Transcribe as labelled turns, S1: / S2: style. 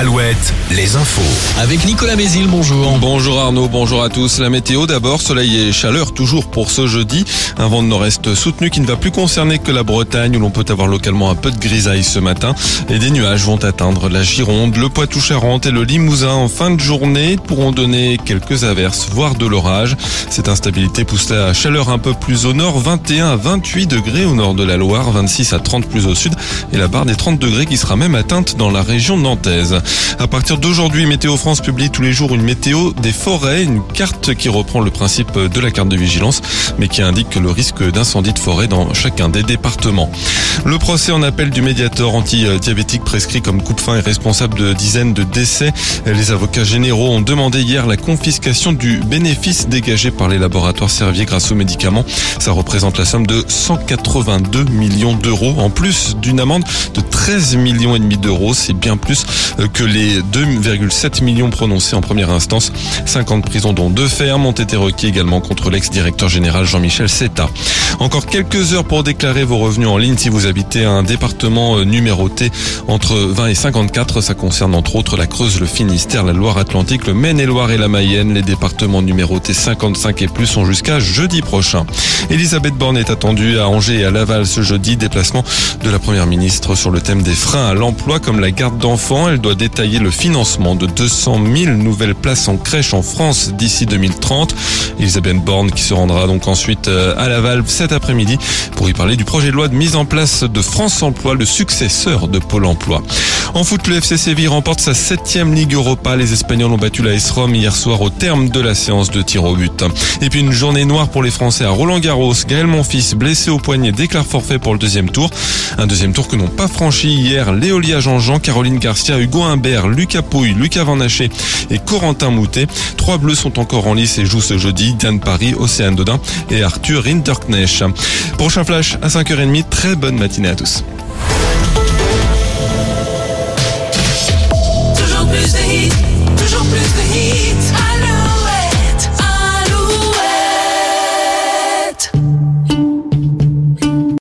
S1: Alouette, les infos.
S2: Avec Nicolas Mézil, bonjour.
S3: Bonjour Arnaud, bonjour à tous. La météo d'abord, soleil et chaleur toujours pour ce jeudi. Un vent de nord-est soutenu qui ne va plus concerner que la Bretagne où l'on peut avoir localement un peu de grisaille ce matin. Et des nuages vont atteindre la Gironde, le Poitou-Charentes et le Limousin en fin de journée pourront donner quelques averses, voire de l'orage. Cette instabilité pousse la chaleur un peu plus au nord, 21 à 28 degrés au nord de la Loire, 26 à 30 plus au sud et la barre des 30 degrés qui sera même atteinte dans la région nantaise. À partir d'aujourd'hui, Météo France publie tous les jours une météo des forêts, une carte qui reprend le principe de la carte de vigilance, mais qui indique le risque d'incendie de forêt dans chacun des départements. Le procès en appel du médiateur anti-diabétique prescrit comme coupe-fin et responsable de dizaines de décès. Les avocats généraux ont demandé hier la confiscation du bénéfice dégagé par les laboratoires Servier grâce aux médicaments. Ça représente la somme de 182 millions d'euros, en plus d'une amende de 13 millions et demi d'euros. C'est bien plus que les 2,7 millions prononcés en première instance. 50 prisons dont deux fermes ont été requis également contre l'ex-directeur général Jean-Michel Seta. Encore quelques heures pour déclarer vos revenus en ligne si vous habitez un département euh, numéroté entre 20 et 54. Ça concerne entre autres la Creuse, le Finistère, la Loire-Atlantique, le Maine-et-Loire et la Mayenne. Les départements numérotés 55 et plus sont jusqu'à jeudi prochain. Elisabeth Borne est attendue à Angers et à Laval ce jeudi. Déplacement de la première ministre sur le thème des freins à l'emploi comme la garde d'enfants. Elle doit détailler le financement de 200 000 nouvelles places en crèche en France d'ici 2030. Elisabeth Borne qui se rendra donc ensuite euh, à Laval cet après-midi pour y parler du projet de loi de mise en place de France Emploi, le successeur de Pôle Emploi. En foot, le FC Séville remporte sa septième Ligue Europa. Les Espagnols ont battu la S-Rome hier soir au terme de la séance de tir au but. Et puis une journée noire pour les Français à Roland Garros. Gaël Monfils, blessé au poignet, déclare forfait pour le deuxième tour. Un deuxième tour que n'ont pas franchi hier Léolia Jean-Jean, Caroline Garcia, Hugo Humbert, Lucas Pouille, Lucas Van Haché et Corentin Moutet. Trois bleus sont encore en lice et jouent ce jeudi. Diane Paris, Océane Dodin et Arthur Rinderknecht. Prochain flash à 5h30. Très bonne matinée à tous.